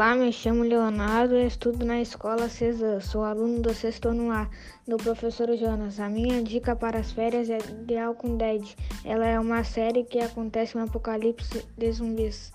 Olá, me chamo Leonardo estudo na escola Cesar. Sou aluno do sexto ano A, do professor Jonas. A minha dica para as férias é The Walking Dead. Ela é uma série que acontece um apocalipse de zumbis.